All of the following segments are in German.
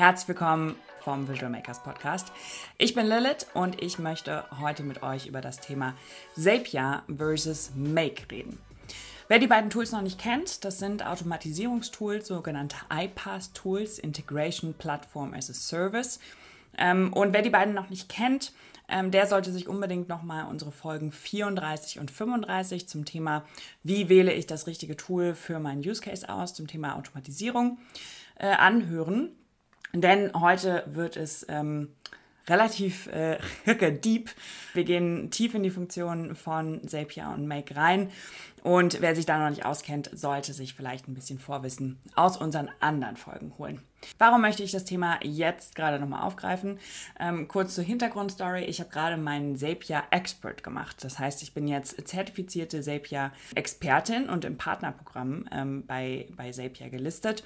Herzlich willkommen vom Visual Makers Podcast. Ich bin Lilith und ich möchte heute mit euch über das Thema Zapier versus Make reden. Wer die beiden Tools noch nicht kennt, das sind Automatisierungstools, sogenannte iPaaS-Tools, Integration Platform as a Service. Ähm, und wer die beiden noch nicht kennt, ähm, der sollte sich unbedingt nochmal unsere Folgen 34 und 35 zum Thema, wie wähle ich das richtige Tool für meinen Use Case aus, zum Thema Automatisierung äh, anhören. Denn heute wird es ähm, relativ äh, deep. Wir gehen tief in die Funktionen von Zapier und Make rein. Und wer sich da noch nicht auskennt, sollte sich vielleicht ein bisschen Vorwissen aus unseren anderen Folgen holen. Warum möchte ich das Thema jetzt gerade nochmal aufgreifen? Ähm, kurz zur Hintergrundstory. Ich habe gerade meinen Zapier Expert gemacht. Das heißt, ich bin jetzt zertifizierte Zapier Expertin und im Partnerprogramm ähm, bei, bei Zapier gelistet.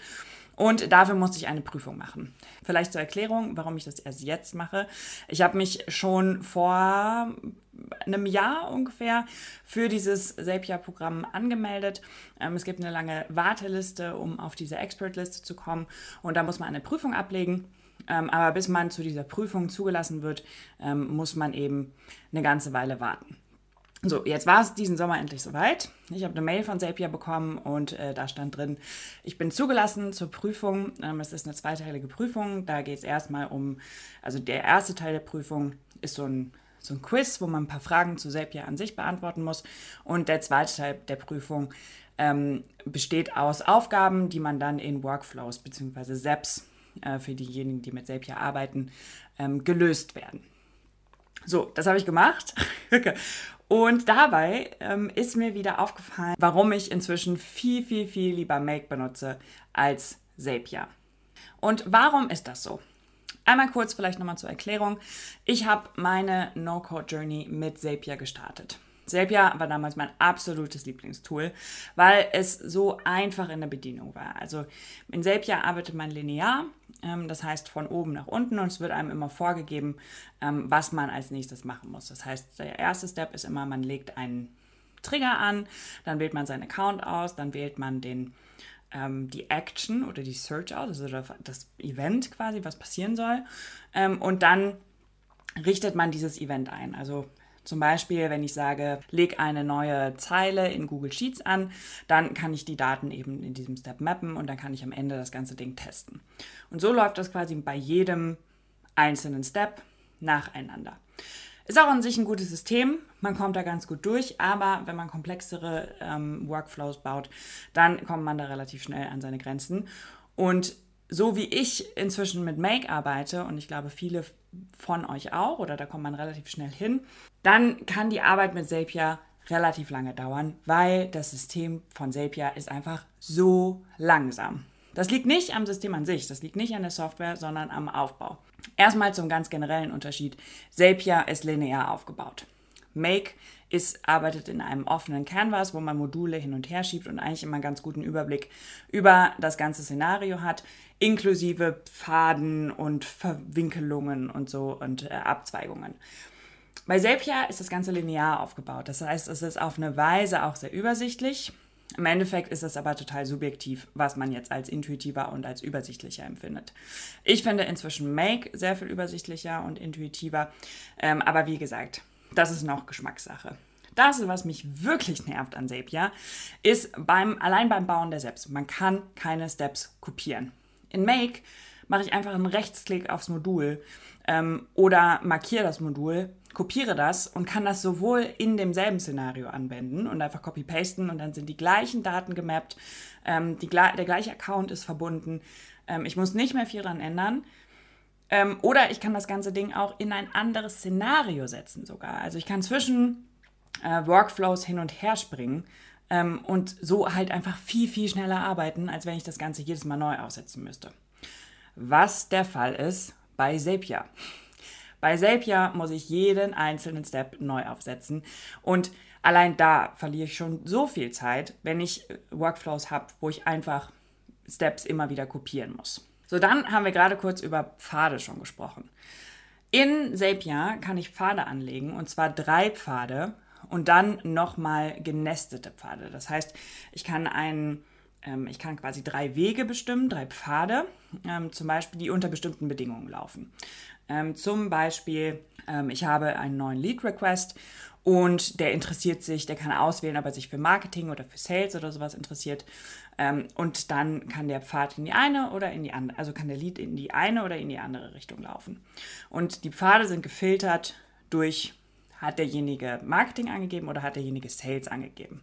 Und dafür musste ich eine Prüfung machen. Vielleicht zur Erklärung, warum ich das erst jetzt mache. Ich habe mich schon vor einem Jahr ungefähr für dieses Zapier-Programm angemeldet. Ähm, es gibt eine lange Warteliste, um auf diese Expert-Liste zu kommen. Und da muss man eine Prüfung ablegen. Ähm, aber bis man zu dieser Prüfung zugelassen wird, ähm, muss man eben eine ganze Weile warten. So, jetzt war es diesen Sommer endlich soweit. Ich habe eine Mail von Zapier bekommen und äh, da stand drin, ich bin zugelassen zur Prüfung. Ähm, es ist eine zweiteilige Prüfung. Da geht es erstmal um, also der erste Teil der Prüfung ist so ein, so ein Quiz, wo man ein paar Fragen zu Zapier an sich beantworten muss. Und der zweite Teil der Prüfung ähm, besteht aus Aufgaben, die man dann in Workflows bzw. SEPs äh, für diejenigen, die mit Zapier arbeiten, ähm, gelöst werden. So, das habe ich gemacht. Und dabei ähm, ist mir wieder aufgefallen, warum ich inzwischen viel, viel, viel lieber Make benutze als Zapier. Und warum ist das so? Einmal kurz vielleicht nochmal zur Erklärung. Ich habe meine No-Code-Journey mit Zapier gestartet. Zapier war damals mein absolutes Lieblingstool, weil es so einfach in der Bedienung war. Also in Zapier arbeitet man linear, das heißt von oben nach unten und es wird einem immer vorgegeben, ähm, was man als nächstes machen muss. Das heißt, der erste Step ist immer, man legt einen Trigger an, dann wählt man seinen Account aus, dann wählt man den, ähm, die Action oder die Search aus, also das Event quasi, was passieren soll. und dann richtet man dieses Event ein. Also zum Beispiel, wenn ich sage, leg eine neue Zeile in Google Sheets an, dann kann ich die Daten eben in diesem Step mappen und dann kann ich am Ende das ganze Ding testen. Und so läuft das quasi bei jedem einzelnen Step nacheinander. Ist auch an sich ein gutes System, man kommt da ganz gut durch, aber wenn man komplexere ähm, Workflows baut, dann kommt man da relativ schnell an seine Grenzen. Und so wie ich inzwischen mit Make arbeite, und ich glaube viele von euch auch, oder da kommt man relativ schnell hin, dann kann die Arbeit mit Zapier relativ lange dauern, weil das System von Zapier ist einfach so langsam. Das liegt nicht am System an sich, das liegt nicht an der Software, sondern am Aufbau. Erstmal zum ganz generellen Unterschied. Zapier ist linear aufgebaut. Make ist, arbeitet in einem offenen Canvas, wo man Module hin und her schiebt und eigentlich immer einen ganz guten Überblick über das ganze Szenario hat, inklusive Pfaden und Verwinkelungen und so und äh, Abzweigungen. Bei Zapier ist das Ganze linear aufgebaut. Das heißt, es ist auf eine Weise auch sehr übersichtlich. Im Endeffekt ist es aber total subjektiv, was man jetzt als intuitiver und als übersichtlicher empfindet. Ich finde inzwischen Make sehr viel übersichtlicher und intuitiver. Ähm, aber wie gesagt, das ist noch Geschmackssache. Das, was mich wirklich nervt an Zapier, ist beim, allein beim Bauen der Steps. Man kann keine Steps kopieren. In Make mache ich einfach einen Rechtsklick aufs Modul ähm, oder markiere das Modul, kopiere das und kann das sowohl in demselben Szenario anwenden und einfach copy-pasten und dann sind die gleichen Daten gemappt, ähm, die, der gleiche Account ist verbunden. Ähm, ich muss nicht mehr viel dran ändern. Ähm, oder ich kann das ganze Ding auch in ein anderes Szenario setzen sogar. Also ich kann zwischen äh, Workflows hin und her springen ähm, und so halt einfach viel, viel schneller arbeiten, als wenn ich das Ganze jedes Mal neu aufsetzen müsste. Was der Fall ist bei Zapier. Bei Zapier muss ich jeden einzelnen Step neu aufsetzen und allein da verliere ich schon so viel Zeit, wenn ich Workflows habe, wo ich einfach Steps immer wieder kopieren muss. So, dann haben wir gerade kurz über Pfade schon gesprochen. In Zapier kann ich Pfade anlegen und zwar drei Pfade und dann nochmal genestete Pfade. Das heißt, ich kann einen ähm, ich kann quasi drei Wege bestimmen, drei Pfade, ähm, zum Beispiel, die unter bestimmten Bedingungen laufen. Ähm, zum Beispiel, ich habe einen neuen Lead-Request und der interessiert sich, der kann auswählen, ob er sich für Marketing oder für Sales oder sowas interessiert. Ähm, und dann kann der Pfad in die eine oder in die andere, also kann der Lead in die eine oder in die andere Richtung laufen. Und die Pfade sind gefiltert durch, hat derjenige Marketing angegeben oder hat derjenige Sales angegeben.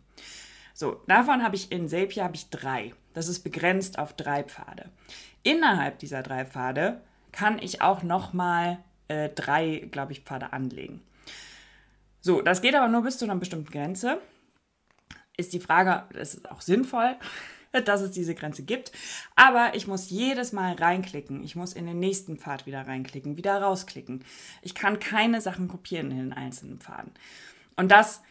So, davon habe ich in Zapier habe ich drei. Das ist begrenzt auf drei Pfade. Innerhalb dieser drei Pfade kann ich auch nochmal äh, drei, glaube ich, Pfade anlegen. So, das geht aber nur bis zu einer bestimmten Grenze. Ist die Frage, das ist auch sinnvoll, dass es diese Grenze gibt. Aber ich muss jedes Mal reinklicken. Ich muss in den nächsten Pfad wieder reinklicken, wieder rausklicken. Ich kann keine Sachen kopieren in den einzelnen Pfaden. Und das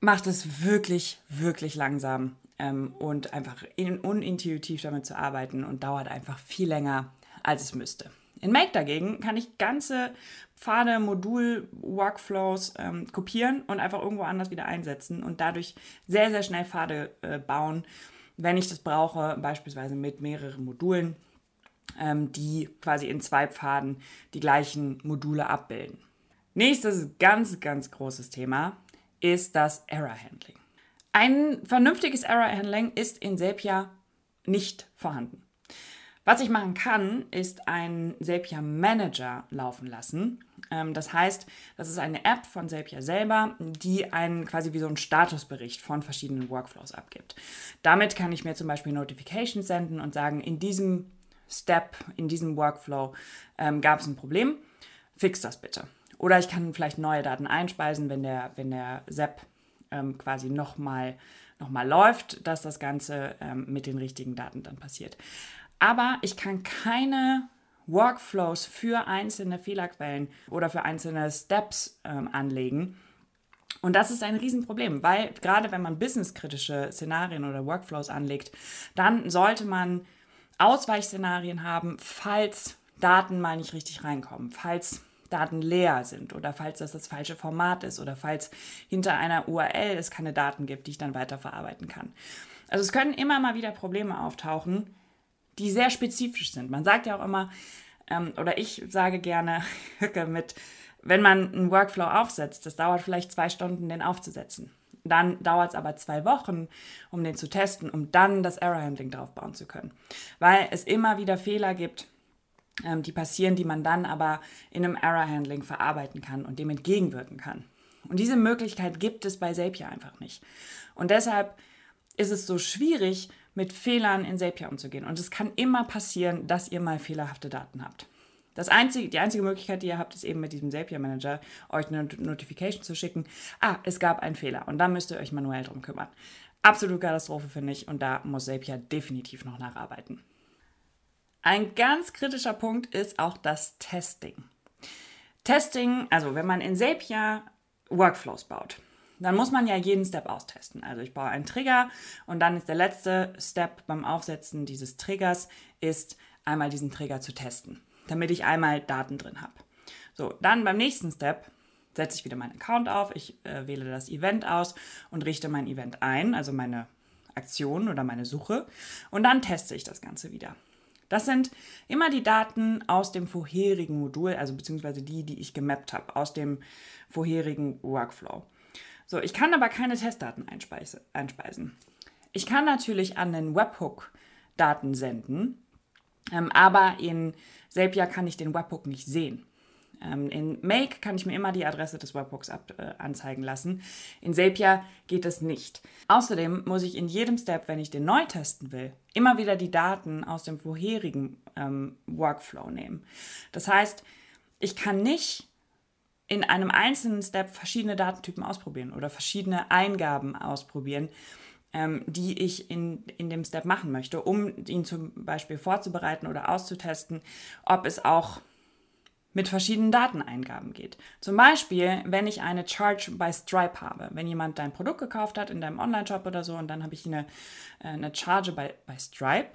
macht es wirklich, wirklich langsam ähm, und einfach in, unintuitiv damit zu arbeiten und dauert einfach viel länger, als es müsste. In Make dagegen kann ich ganze Pfade, Modul, Workflows ähm, kopieren und einfach irgendwo anders wieder einsetzen und dadurch sehr, sehr schnell Pfade äh, bauen, wenn ich das brauche, beispielsweise mit mehreren Modulen, ähm, die quasi in zwei Pfaden die gleichen Module abbilden. Nächstes ganz, ganz großes Thema ist das Error Handling. Ein vernünftiges Error Handling ist in Zapier nicht vorhanden. Was ich machen kann, ist einen Zapier Manager laufen lassen. Ähm, das heißt, das ist eine App von Zapier selber, die einen quasi wie so einen Statusbericht von verschiedenen Workflows abgibt. Damit kann ich mir zum Beispiel Notifications senden und sagen, in diesem Step, in diesem Workflow ähm, gab es ein Problem, fix das bitte. Oder ich kann vielleicht neue Daten einspeisen, wenn der, wenn der SEP ähm, quasi nochmal noch mal läuft, dass das Ganze ähm, mit den richtigen Daten dann passiert. Aber ich kann keine Workflows für einzelne Fehlerquellen oder für einzelne Steps ähm, anlegen. Und das ist ein Riesenproblem, weil gerade wenn man businesskritische Szenarien oder Workflows anlegt, dann sollte man Ausweichszenarien haben, falls Daten mal nicht richtig reinkommen, falls Daten leer sind oder falls das das falsche Format ist oder falls hinter einer URL es keine Daten gibt, die ich dann weiterverarbeiten kann. Also es können immer mal wieder Probleme auftauchen, die sehr spezifisch sind. Man sagt ja auch immer, ähm, oder ich sage gerne mit, wenn man einen Workflow aufsetzt, das dauert vielleicht zwei Stunden, den aufzusetzen. Dann dauert es aber zwei Wochen, um den zu testen, um dann das Error Handling drauf bauen zu können. Weil es immer wieder Fehler gibt, ähm, die passieren, die man dann aber in einem Error Handling verarbeiten kann und dem entgegenwirken kann. Und diese Möglichkeit gibt es bei Zapier einfach nicht. Und deshalb ist es so schwierig, mit Fehlern in Zapier umzugehen. Und es kann immer passieren, dass ihr mal fehlerhafte Daten habt. Das einzige, die einzige Möglichkeit, die ihr habt, ist eben mit diesem Zapier Manager euch eine Notification zu schicken. Ah, es gab einen Fehler und dann müsst ihr euch manuell drum kümmern. Absolut Katastrophe finde ich und da muss Zapier definitiv noch nacharbeiten. Ein ganz kritischer Punkt ist auch das Testing. Testing, also wenn man in Zapier Workflows baut, dann muss man ja jeden Step austesten. Also ich baue einen Trigger und dann ist der letzte Step beim Aufsetzen dieses Triggers ist einmal diesen Trigger zu testen, damit ich einmal Daten drin habe. So, dann beim nächsten Step setze ich wieder meinen Account auf, ich äh, wähle das Event aus und richte mein Event ein, also meine Aktion oder meine Suche und dann teste ich das Ganze wieder. Das sind immer die Daten aus dem vorherigen Modul, also beziehungsweise die, die ich gemappt habe, aus dem vorherigen Workflow. So, ich kann aber keine Testdaten einspeisen. Ich kann natürlich an den Webhook Daten senden, ähm, aber in Zapier kann ich den Webhook nicht sehen. Ähm, in Make kann ich mir immer die Adresse des Webhooks ab, äh, anzeigen lassen. In Zapier geht es nicht. Außerdem muss ich in jedem Step, wenn ich den neu testen will, immer wieder die Daten aus dem vorherigen ähm, Workflow nehmen. Das heißt, ich kann nicht in einem einzelnen Step verschiedene Datentypen ausprobieren oder verschiedene Eingaben ausprobieren, ähm, die ich in, in dem Step machen möchte, um ihn zum Beispiel vorzubereiten oder auszutesten, ob es auch mit verschiedenen Dateneingaben geht. Zum Beispiel, wenn ich eine Charge by Stripe habe. Wenn jemand dein Produkt gekauft hat in deinem Online-Shop oder so und dann habe ich eine, äh, eine Charge by, by Stripe.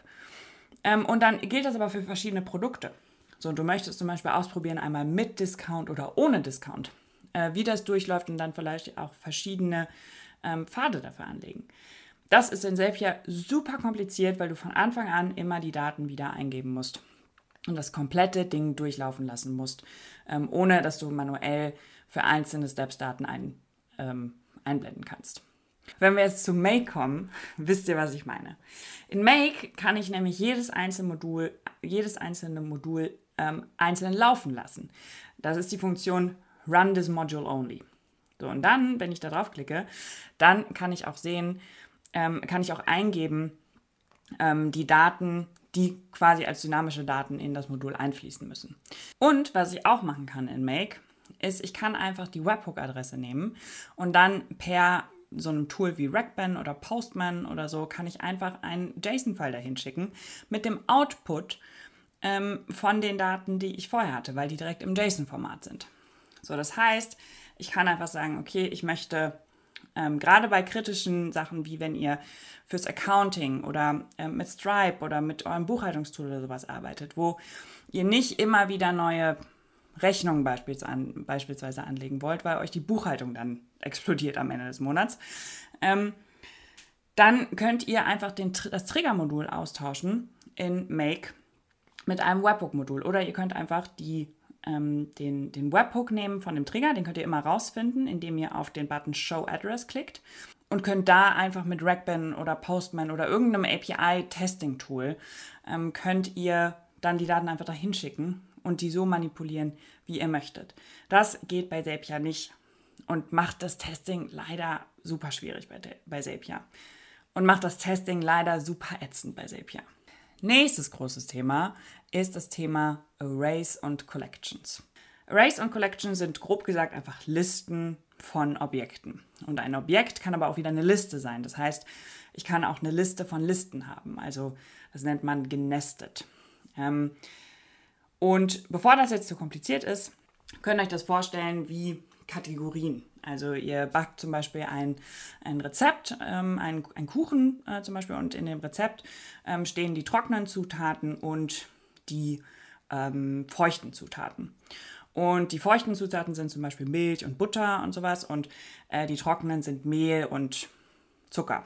Ähm, und dann gilt das aber für verschiedene Produkte. So, und du möchtest zum Beispiel ausprobieren, einmal mit Discount oder ohne Discount, äh, wie das durchläuft und dann vielleicht auch verschiedene ähm, Pfade dafür anlegen. Das ist in Zapier super kompliziert, weil du von Anfang an immer die Daten wieder eingeben musst und das komplette Ding durchlaufen lassen musst, ähm, ohne dass du manuell für einzelne Steps Daten ein, ähm, einblenden kannst. Wenn wir jetzt zu Make kommen, wisst ihr, was ich meine. In Make kann ich nämlich jedes einzelne Modul, jedes einzelne Modul ähm, einzeln laufen lassen. Das ist die Funktion Run this Module Only. So, und dann, wenn ich da drauf klicke, dann kann ich auch sehen, ähm, kann ich auch eingeben, ähm, die Daten, die quasi als dynamische Daten in das Modul einfließen müssen. Und was ich auch machen kann in Make, ist, ich kann einfach die Webhook-Adresse nehmen und dann per so einem Tool wie Rackban oder Postman oder so, kann ich einfach einen JSON-File dahin schicken mit dem Output ähm, von den Daten, die ich vorher hatte, weil die direkt im JSON-Format sind. So, das heißt, ich kann einfach sagen, okay, ich möchte ähm, gerade bei kritischen Sachen, wie wenn ihr fürs Accounting oder ähm, mit Stripe oder mit eurem Buchhaltungstool oder sowas arbeitet, wo ihr nicht immer wieder neue Rechnungen beispielsweise anlegen wollt, weil euch die Buchhaltung dann explodiert am Ende des Monats, ähm, dann könnt ihr einfach den, das Triggermodul austauschen in Make mit einem Webhook-Modul. Oder ihr könnt einfach die, ähm, den, den Webhook nehmen von dem Trigger, den könnt ihr immer rausfinden, indem ihr auf den Button Show Address klickt und könnt da einfach mit Rackban oder Postman oder irgendeinem API-Testing-Tool ähm, könnt ihr dann die Daten einfach dahin schicken und die so manipulieren, wie ihr möchtet. Das geht bei Zapier nicht und macht das Testing leider super schwierig bei, bei Zapier. Und macht das Testing leider super ätzend bei Zapier. Nächstes großes Thema ist das Thema Arrays und Collections. Arrays und Collections sind grob gesagt einfach Listen von Objekten. Und ein Objekt kann aber auch wieder eine Liste sein. Das heißt, ich kann auch eine Liste von Listen haben. Also das nennt man genestet. Ähm, und bevor das jetzt zu kompliziert ist, könnt ihr euch das vorstellen wie Kategorien. Also ihr backt zum Beispiel ein, ein Rezept, ähm, ein, ein Kuchen äh, zum Beispiel, und in dem Rezept ähm, stehen die trockenen Zutaten und die ähm, feuchten Zutaten. Und die feuchten Zutaten sind zum Beispiel Milch und Butter und sowas und äh, die trockenen sind Mehl und Zucker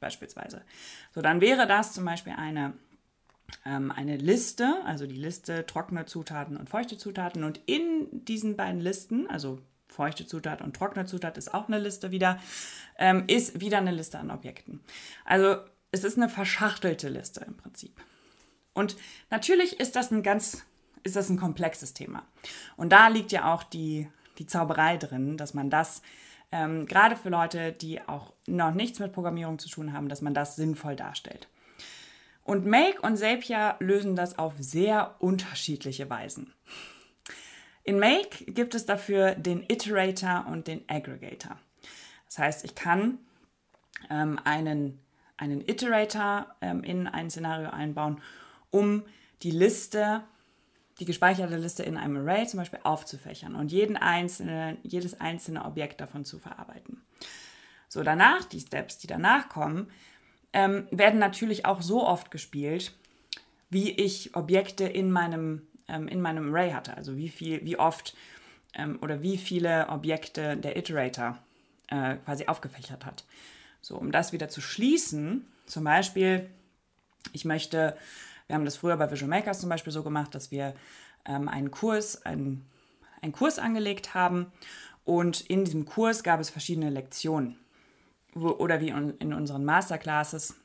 beispielsweise. So, dann wäre das zum Beispiel eine ähm, eine Liste, also die Liste trockene Zutaten und feuchte Zutaten. Und in diesen beiden Listen, also feuchte Zutat und trockene Zutat ist auch eine Liste wieder, ähm, ist wieder eine Liste an Objekten. Also es ist eine verschachtelte Liste im Prinzip. Und natürlich ist das ein ganz, ist das ein komplexes Thema. Und da liegt ja auch die, die Zauberei drin, dass man das ähm, gerade für Leute, die auch noch nichts mit Programmierung zu tun haben, dass man das sinnvoll darstellt. Und Make und Zapier lösen das auf sehr unterschiedliche Weisen. In Make gibt es dafür den Iterator und den Aggregator. Das heißt, ich kann ähm, einen, einen Iterator ähm, in ein Szenario einbauen, um die Liste, die gespeicherte Liste in einem Array zum Beispiel aufzufächern und jeden einzelne, jedes einzelne Objekt davon zu verarbeiten. So, danach, die Steps, die danach kommen, ähm, werden natürlich auch so oft gespielt, wie ich Objekte in meinem, ähm, in meinem Array hatte. Also wie viel, wie oft ähm, oder wie viele Objekte der Iterator äh, quasi aufgefächert hat. So, um das wieder zu schließen, zum Beispiel, ich möchte, wir haben das früher bei Visual Makers zum Beispiel so gemacht, dass wir ähm, einen Kurs, einen, einen Kurs angelegt haben und in diesem Kurs gab es verschiedene Lektionen wo, oder wie in unseren Masterclasses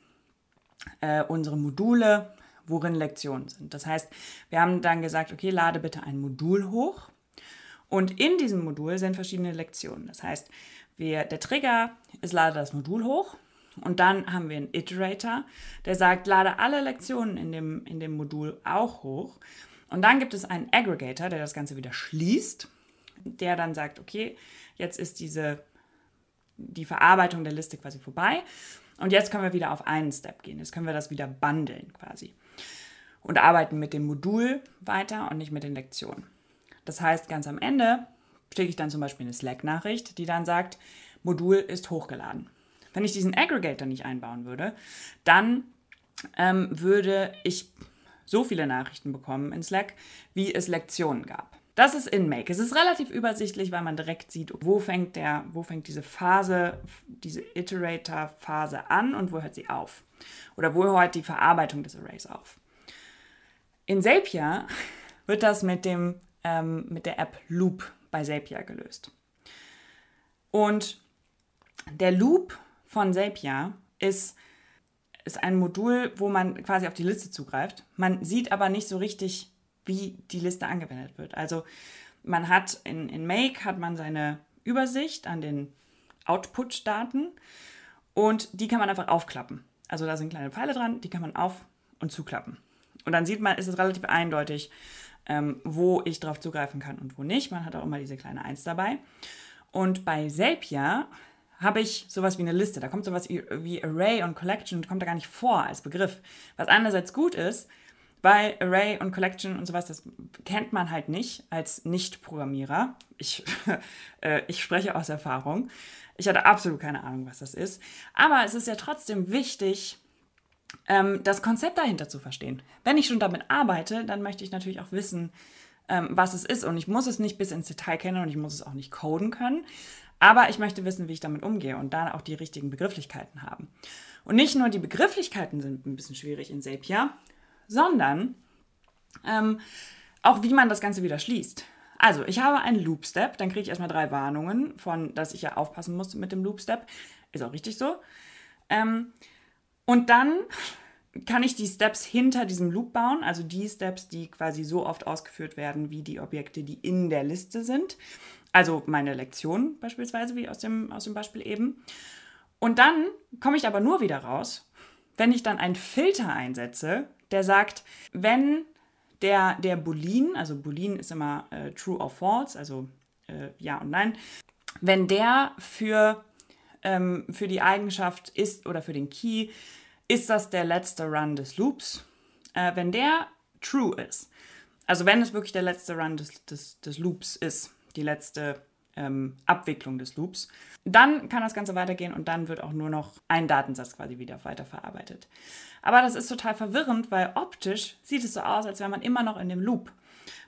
äh, unsere Module, worin Lektionen sind. Das heißt, wir haben dann gesagt, okay, lade bitte ein Modul hoch und in diesem Modul sind verschiedene Lektionen. Das heißt, wir, der Trigger ist, lade das Modul hoch und dann haben wir einen Iterator, der sagt, lade alle Lektionen in dem, in dem Modul auch hoch. Und dann gibt es einen Aggregator, der das Ganze wieder schließt, der dann sagt, okay, jetzt ist diese die Verarbeitung der Liste quasi vorbei. Und jetzt können wir wieder auf einen Step gehen. Jetzt können wir das wieder bundeln quasi. Und arbeiten mit dem Modul weiter und nicht mit den Lektionen. Das heißt, ganz am Ende schicke ich dann zum Beispiel eine Slack-Nachricht, die dann sagt, Modul ist hochgeladen. Wenn ich diesen Aggregator nicht einbauen würde, dann ähm, würde ich so viele Nachrichten bekommen in Slack, wie es Lektionen gab. Das ist in Make. Es ist relativ übersichtlich, weil man direkt sieht, wo fängt, der, wo fängt diese Phase, diese Iterator-Phase an und wo hört sie auf. Oder wo hört die Verarbeitung des Arrays auf. In Zapier wird das mit, dem, ähm, mit der App Loop bei Zapier gelöst. Und der Loop von Zapier ist, ist ein Modul, wo man quasi auf die Liste zugreift. Man sieht aber nicht so richtig, wie die Liste angewendet wird. Also man hat in, in Make hat man seine Übersicht an den Output-Daten und die kann man einfach aufklappen. Also da sind kleine Pfeile dran, die kann man auf- und zuklappen. Und dann sieht man, ist es relativ eindeutig, ähm, wo ich drauf zugreifen kann und wo nicht. Man hat auch immer diese kleine Eins dabei. Und bei Zapier habe ich sowas wie eine Liste. Da kommt sowas wie Array und Collection, kommt da gar nicht vor als Begriff. Was einerseits gut ist, weil Array und Collection und sowas, das kennt man halt nicht als Nicht-Programmierer. Ich, äh, ich spreche aus Erfahrung. Ich hatte absolut keine Ahnung, was das ist. Aber es ist ja trotzdem wichtig, ähm, das Konzept dahinter zu verstehen. Wenn ich schon damit arbeite, dann möchte ich natürlich auch wissen, ähm, was es ist. Und ich muss es nicht bis ins Detail kennen und ich muss es auch nicht coden können. Aber ich möchte wissen, wie ich damit umgehe und da auch die richtigen Begrifflichkeiten haben. Und nicht nur die Begrifflichkeiten sind ein bisschen schwierig in Zapier, sondern ähm, auch wie man das Ganze wieder schließt. Also, ich habe einen Loop-Step, dann kriege ich erstmal drei Warnungen von, dass ich ja aufpassen muss mit dem Loop-Step. Ist auch richtig so. Ähm, und dann kann ich die Steps hinter diesem Loop bauen, also die Steps, die quasi so oft ausgeführt werden, wie die Objekte, die in der Liste sind. Also meine Lektion beispielsweise, wie aus dem, aus dem Beispiel eben. Und dann komme ich aber nur wieder raus, wenn ich dann einen Filter einsetze, der sagt, wenn der, der Boolean, also Boolean ist immer äh, true or false, also äh, ja und nein, wenn der für, ähm, für die Eigenschaft ist oder für den Key, ist das der letzte Run des Loops. Äh, wenn der true ist, also wenn es wirklich der letzte Run des, des, des Loops ist, die letzte ähm, Abwicklung des Loops. Dann kann das Ganze weitergehen und dann wird auch nur noch ein Datensatz quasi wieder weiterverarbeitet. Aber das ist total verwirrend, weil optisch sieht es so aus, als wäre man immer noch in dem Loop.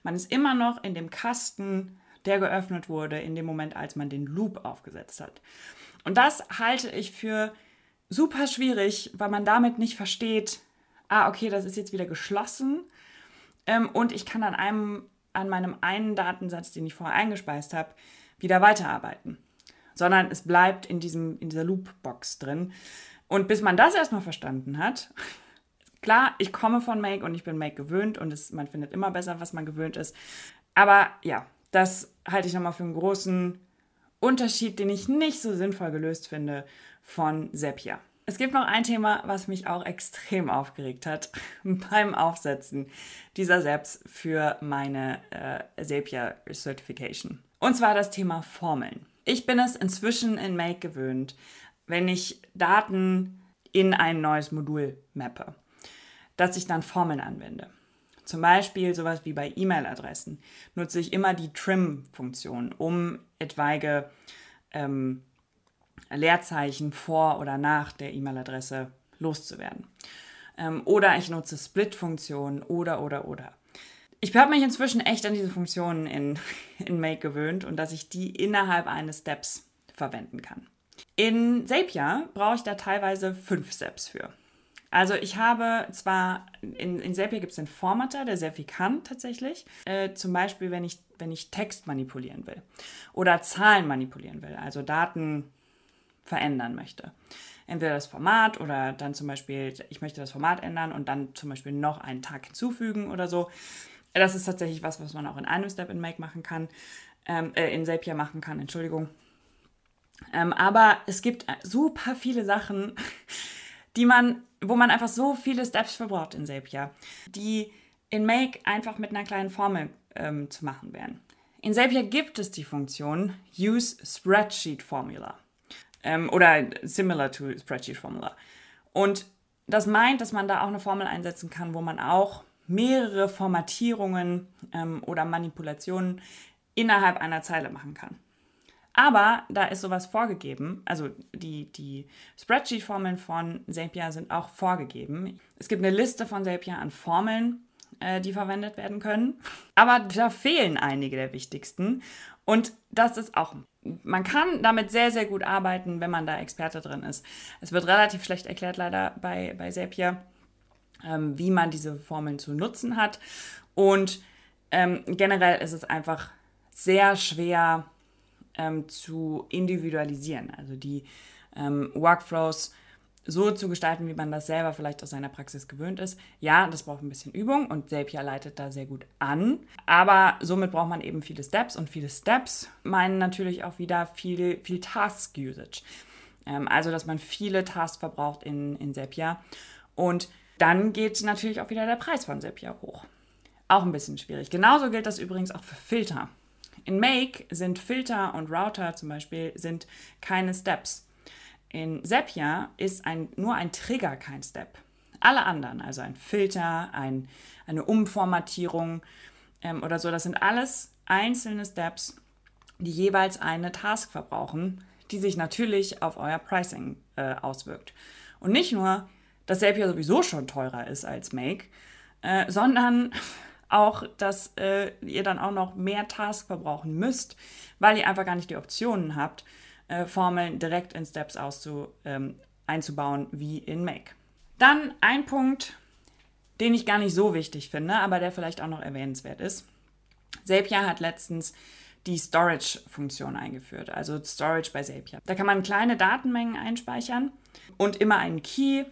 Man ist immer noch in dem Kasten, der geöffnet wurde, in dem Moment, als man den Loop aufgesetzt hat. Und das halte ich für super schwierig, weil man damit nicht versteht, ah, okay, das ist jetzt wieder geschlossen ähm, und ich kann an einem an meinem einen Datensatz, den ich vorher eingespeist habe, wieder weiterarbeiten. Sondern es bleibt in, diesem, in dieser Loopbox drin. Und bis man das erstmal verstanden hat, klar, ich komme von Make und ich bin Make gewöhnt und es, man findet immer besser, was man gewöhnt ist. Aber ja, das halte ich nochmal für einen großen Unterschied, den ich nicht so sinnvoll gelöst finde von Zapier. Es gibt noch ein Thema, was mich auch extrem aufgeregt hat beim Aufsetzen dieser Seps für meine äh, Zapier Certification. Und zwar das Thema Formeln. Ich bin es inzwischen in Make gewöhnt, wenn ich Daten in ein neues Modul mappe, dass ich dann Formeln anwende. Zum Beispiel sowas wie bei E-Mail-Adressen nutze ich immer die Trim-Funktion, um etwaige ähm, Leerzeichen vor oder nach der E-Mail-Adresse loszuwerden. Ähm, oder ich nutze Split-Funktionen oder, oder, oder. Ich habe mich inzwischen echt an diese Funktionen in, in Make gewöhnt und dass ich die innerhalb eines Steps verwenden kann. In Zapier brauche ich da teilweise fünf Steps für. Also ich habe zwar, in, in Zapier gibt es einen Formatter, der sehr viel kann tatsächlich. Äh, zum Beispiel, wenn ich, wenn ich Text manipulieren will oder Zahlen manipulieren will, also Daten verändern möchte. Entweder das Format oder dann zum Beispiel, ich möchte das Format ändern und dann zum Beispiel noch einen Tag hinzufügen oder so. Das ist tatsächlich was, was man auch in einem Step in Make machen kann, ähm, äh, in Zapier machen kann, Entschuldigung. Ähm, aber es gibt super viele Sachen, die man, wo man einfach so viele Steps verbraucht in Zapier, die in Make einfach mit einer kleinen Formel ähm, zu machen wären. In Zapier gibt es die Funktion Use Spreadsheet Formula ähm, oder similar to Spreadsheet Formula. Und das meint, dass man da auch eine Formel einsetzen kann, wo man auch mehrere Formatierungen ähm, oder Manipulationen innerhalb einer Zeile machen kann. Aber da ist sowas vorgegeben, also die, die Spreadsheet-Formeln von Zapier sind auch vorgegeben. Es gibt eine Liste von Zapier an Formeln, äh, die verwendet werden können. Aber da fehlen einige der wichtigsten. Und das ist auch, man kann damit sehr, sehr gut arbeiten, wenn man da Experte drin ist. Es wird relativ schlecht erklärt, leider bei, bei Zapier, ähm, wie man diese Formeln zu nutzen hat. Und ähm, generell ist es einfach sehr schwer ähm, zu individualisieren. Also die ähm, Workflows so zu gestalten, wie man das selber vielleicht aus seiner Praxis gewöhnt ist. Ja, das braucht ein bisschen Übung und Zapier leitet da sehr gut an. Aber somit braucht man eben viele Steps und viele Steps meinen natürlich auch wieder viel, viel Task-Usage. Ähm, also, dass man viele Tasks verbraucht in, in Zapier. Und dann geht natürlich auch wieder der Preis von Zapier hoch. Auch ein bisschen schwierig. Genauso gilt das übrigens auch für Filter. In Make sind Filter und Router zum Beispiel sind keine Steps. In Zapier ist ein, nur ein Trigger kein Step. Alle anderen, also ein Filter, ein, eine Umformatierung ähm, oder so, das sind alles einzelne Steps, die jeweils eine Task verbrauchen, die sich natürlich auf euer Pricing äh, auswirkt. Und nicht nur, dass Zapier sowieso schon teurer ist als Make, äh, sondern auch, dass äh, ihr dann auch noch mehr Task verbrauchen müsst, weil ihr einfach gar nicht die Optionen habt, äh, Formeln direkt in Steps auszu, ähm, einzubauen wie in Make. Dann ein Punkt, den ich gar nicht so wichtig finde, aber der vielleicht auch noch erwähnenswert ist. Zapier hat letztens die Storage-Funktion eingeführt, also Storage bei Zapier. Da kann man kleine Datenmengen einspeichern und immer einen Key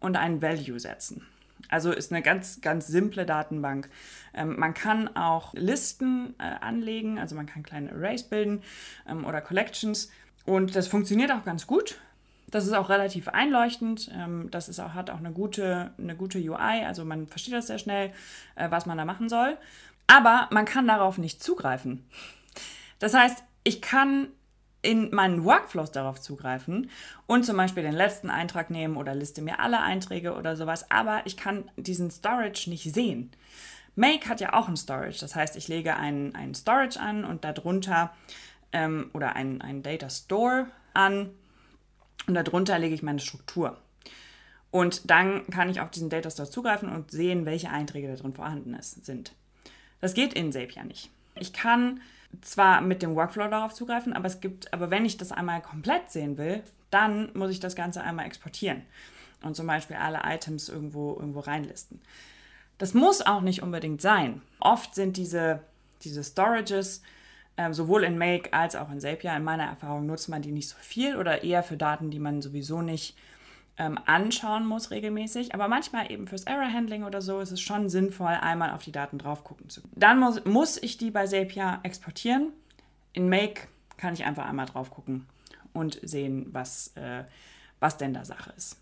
und einen Value setzen. Also ist eine ganz, ganz simple Datenbank. Ähm, man kann auch Listen äh, anlegen, also man kann kleine Arrays bilden ähm, oder Collections und das funktioniert auch ganz gut. Das ist auch relativ einleuchtend. Ähm, das ist auch, hat auch eine gute, eine gute UI. Also man versteht das sehr schnell, äh, was man da machen soll. Aber man kann darauf nicht zugreifen. Das heißt, ich kann in meinen Workflows darauf zugreifen und zum Beispiel den letzten Eintrag nehmen oder liste mir alle Einträge oder sowas, aber ich kann diesen Storage nicht sehen. Make hat ja auch ein Storage, das heißt, ich lege einen, einen Storage an und darunter ähm, oder ein, ein Data Store an und darunter lege ich meine Struktur. Und dann kann ich auf diesen Data Store zugreifen und sehen, welche Einträge da drin vorhanden ist, sind. Das geht in Zapier nicht. Ich kann zwar mit dem Workflow darauf zugreifen, aber es gibt, aber wenn ich das einmal komplett sehen will, dann muss ich das Ganze einmal exportieren und zum Beispiel alle Items irgendwo, irgendwo reinlisten. Das muss auch nicht unbedingt sein. Oft sind diese, diese Storages ähm, sowohl in Make als auch in Zapier, in meiner Erfahrung nutzt man die nicht so viel oder eher für Daten, die man sowieso nicht ähm, anschauen muss regelmäßig. Aber manchmal eben fürs Error Handling oder so ist es schon sinnvoll, einmal auf die Daten drauf gucken zu können. Dann muss, muss ich die bei Zapier exportieren. In Make kann ich einfach einmal drauf gucken und sehen, was, äh, was denn da Sache ist.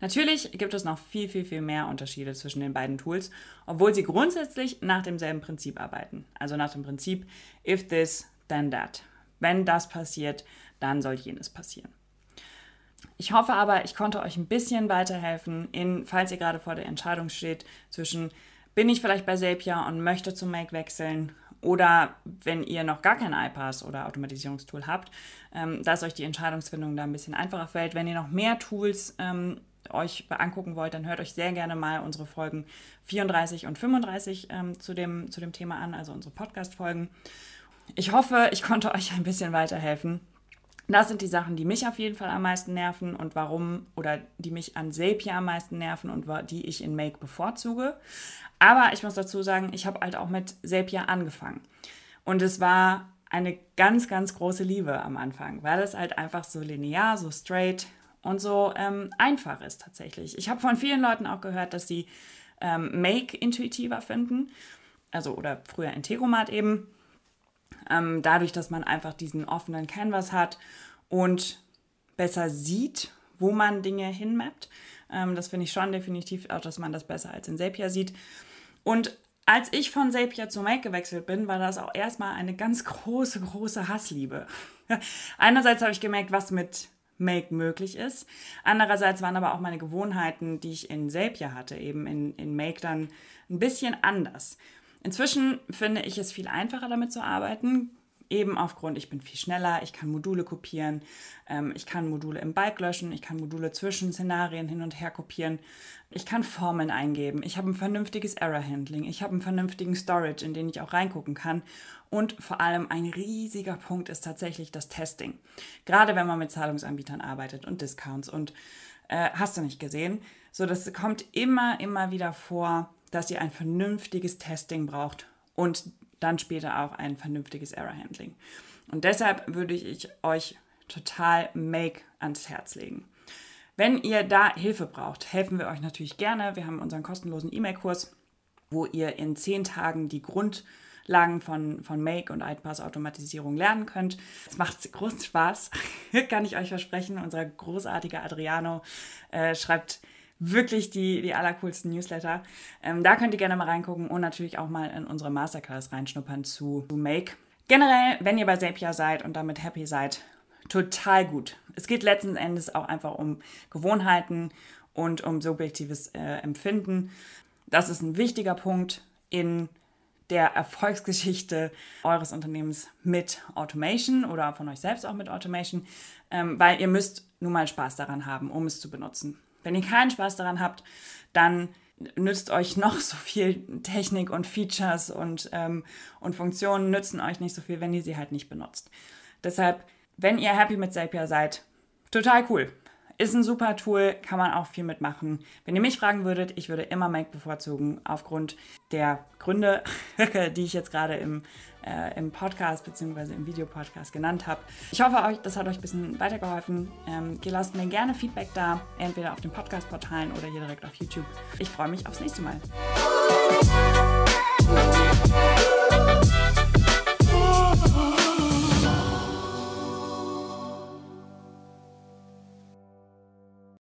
Natürlich gibt es noch viel, viel, viel mehr Unterschiede zwischen den beiden Tools, obwohl sie grundsätzlich nach demselben Prinzip arbeiten. Also nach dem Prinzip, if this, then that. Wenn das passiert, dann soll jenes passieren. Ich hoffe aber, ich konnte euch ein bisschen weiterhelfen, in, falls ihr gerade vor der Entscheidung steht, zwischen bin ich vielleicht bei Zapier und möchte zum Make wechseln oder wenn ihr noch gar kein iPass oder Automatisierungstool habt, ähm, dass euch die Entscheidungsfindung da ein bisschen einfacher fällt. Wenn ihr noch mehr Tools ähm, euch angucken wollt, dann hört euch sehr gerne mal unsere Folgen 34 und 35 ähm, zu, dem, zu dem Thema an, also unsere Podcast-Folgen. Ich hoffe, ich konnte euch ein bisschen weiterhelfen. Das sind die Sachen, die mich auf jeden Fall am meisten nerven und warum, oder die mich an Zapier am meisten nerven und die ich in Make bevorzuge. Aber ich muss dazu sagen, ich habe halt auch mit Zapier angefangen. Und es war eine ganz, ganz große Liebe am Anfang, weil es halt einfach so linear, so straight und so ähm, einfach ist tatsächlich. Ich habe von vielen Leuten auch gehört, dass sie ähm, Make intuitiver finden, also oder früher Integromat eben, ähm, dadurch, dass man einfach diesen offenen Canvas hat und besser sieht, wo man Dinge hinmappt. Ähm, das finde ich schon definitiv auch, dass man das besser als in Zapier sieht. Und als ich von Zapier zu Make gewechselt bin, war das auch erstmal eine ganz große, große Hassliebe. Einerseits habe ich gemerkt, was mit Make möglich ist. Andererseits waren aber auch meine Gewohnheiten, die ich in Zapier hatte, eben in, in Make dann ein bisschen anders. Inzwischen finde ich es viel einfacher damit zu arbeiten. Eben aufgrund, ich bin viel schneller, ich kann Module kopieren, ähm, ich kann Module im Bike löschen, ich kann Module zwischen Szenarien hin und her kopieren, ich kann Formeln eingeben, ich habe ein vernünftiges Error-Handling, ich habe einen vernünftigen Storage, in den ich auch reingucken kann. Und vor allem ein riesiger Punkt ist tatsächlich das Testing. Gerade wenn man mit Zahlungsanbietern arbeitet und Discounts und äh, hast du nicht gesehen. So, das kommt immer, immer wieder vor, dass ihr ein vernünftiges Testing braucht und dann später auch ein vernünftiges Error Handling. Und deshalb würde ich euch total Make ans Herz legen. Wenn ihr da Hilfe braucht, helfen wir euch natürlich gerne. Wir haben unseren kostenlosen E-Mail-Kurs, wo ihr in zehn Tagen die Grundlagen von, von Make und iPass-Automatisierung lernen könnt. Es macht großen Spaß, kann ich euch versprechen. Unser großartiger Adriano äh, schreibt wirklich die, die allercoolsten Newsletter. Ähm, da könnt ihr gerne mal reingucken und natürlich auch mal in unsere Masterclass reinschnuppern zu, zu Make. Generell, wenn ihr bei Zapier seid und damit happy seid, total gut. Es geht letzten Endes auch einfach um Gewohnheiten und um subjektives äh, Empfinden. Das ist ein wichtiger Punkt in der Erfolgsgeschichte eures Unternehmens mit Automation oder von euch selbst auch mit Automation, ähm, weil ihr müsst nun mal Spaß daran haben, um es zu benutzen. Wenn ihr keinen Spaß daran habt, dann nützt euch noch so viel Technik und Features und, ähm, und Funktionen nützen euch nicht so viel, wenn ihr sie halt nicht benutzt. Deshalb, wenn ihr happy mit Zapier seid, total cool. Ist ein super Tool, kann man auch viel mitmachen. Wenn ihr mich fragen würdet, ich würde immer Make bevorzugen, aufgrund der Gründe, die ich jetzt gerade im, äh, im Podcast bzw. im Videopodcast genannt habe. Ich hoffe, euch, das hat euch ein bisschen weitergeholfen. Ähm, ihr lasst mir gerne Feedback da, entweder auf den Podcast-Portalen oder hier direkt auf YouTube. Ich freue mich aufs nächste Mal.